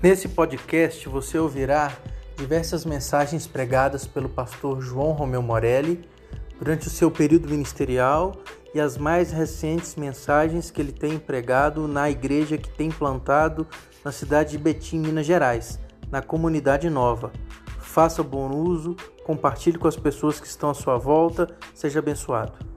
Nesse podcast você ouvirá diversas mensagens pregadas pelo pastor João Romeu Morelli durante o seu período ministerial e as mais recentes mensagens que ele tem pregado na igreja que tem plantado na cidade de Betim, Minas Gerais, na comunidade nova. Faça bom uso, compartilhe com as pessoas que estão à sua volta, seja abençoado.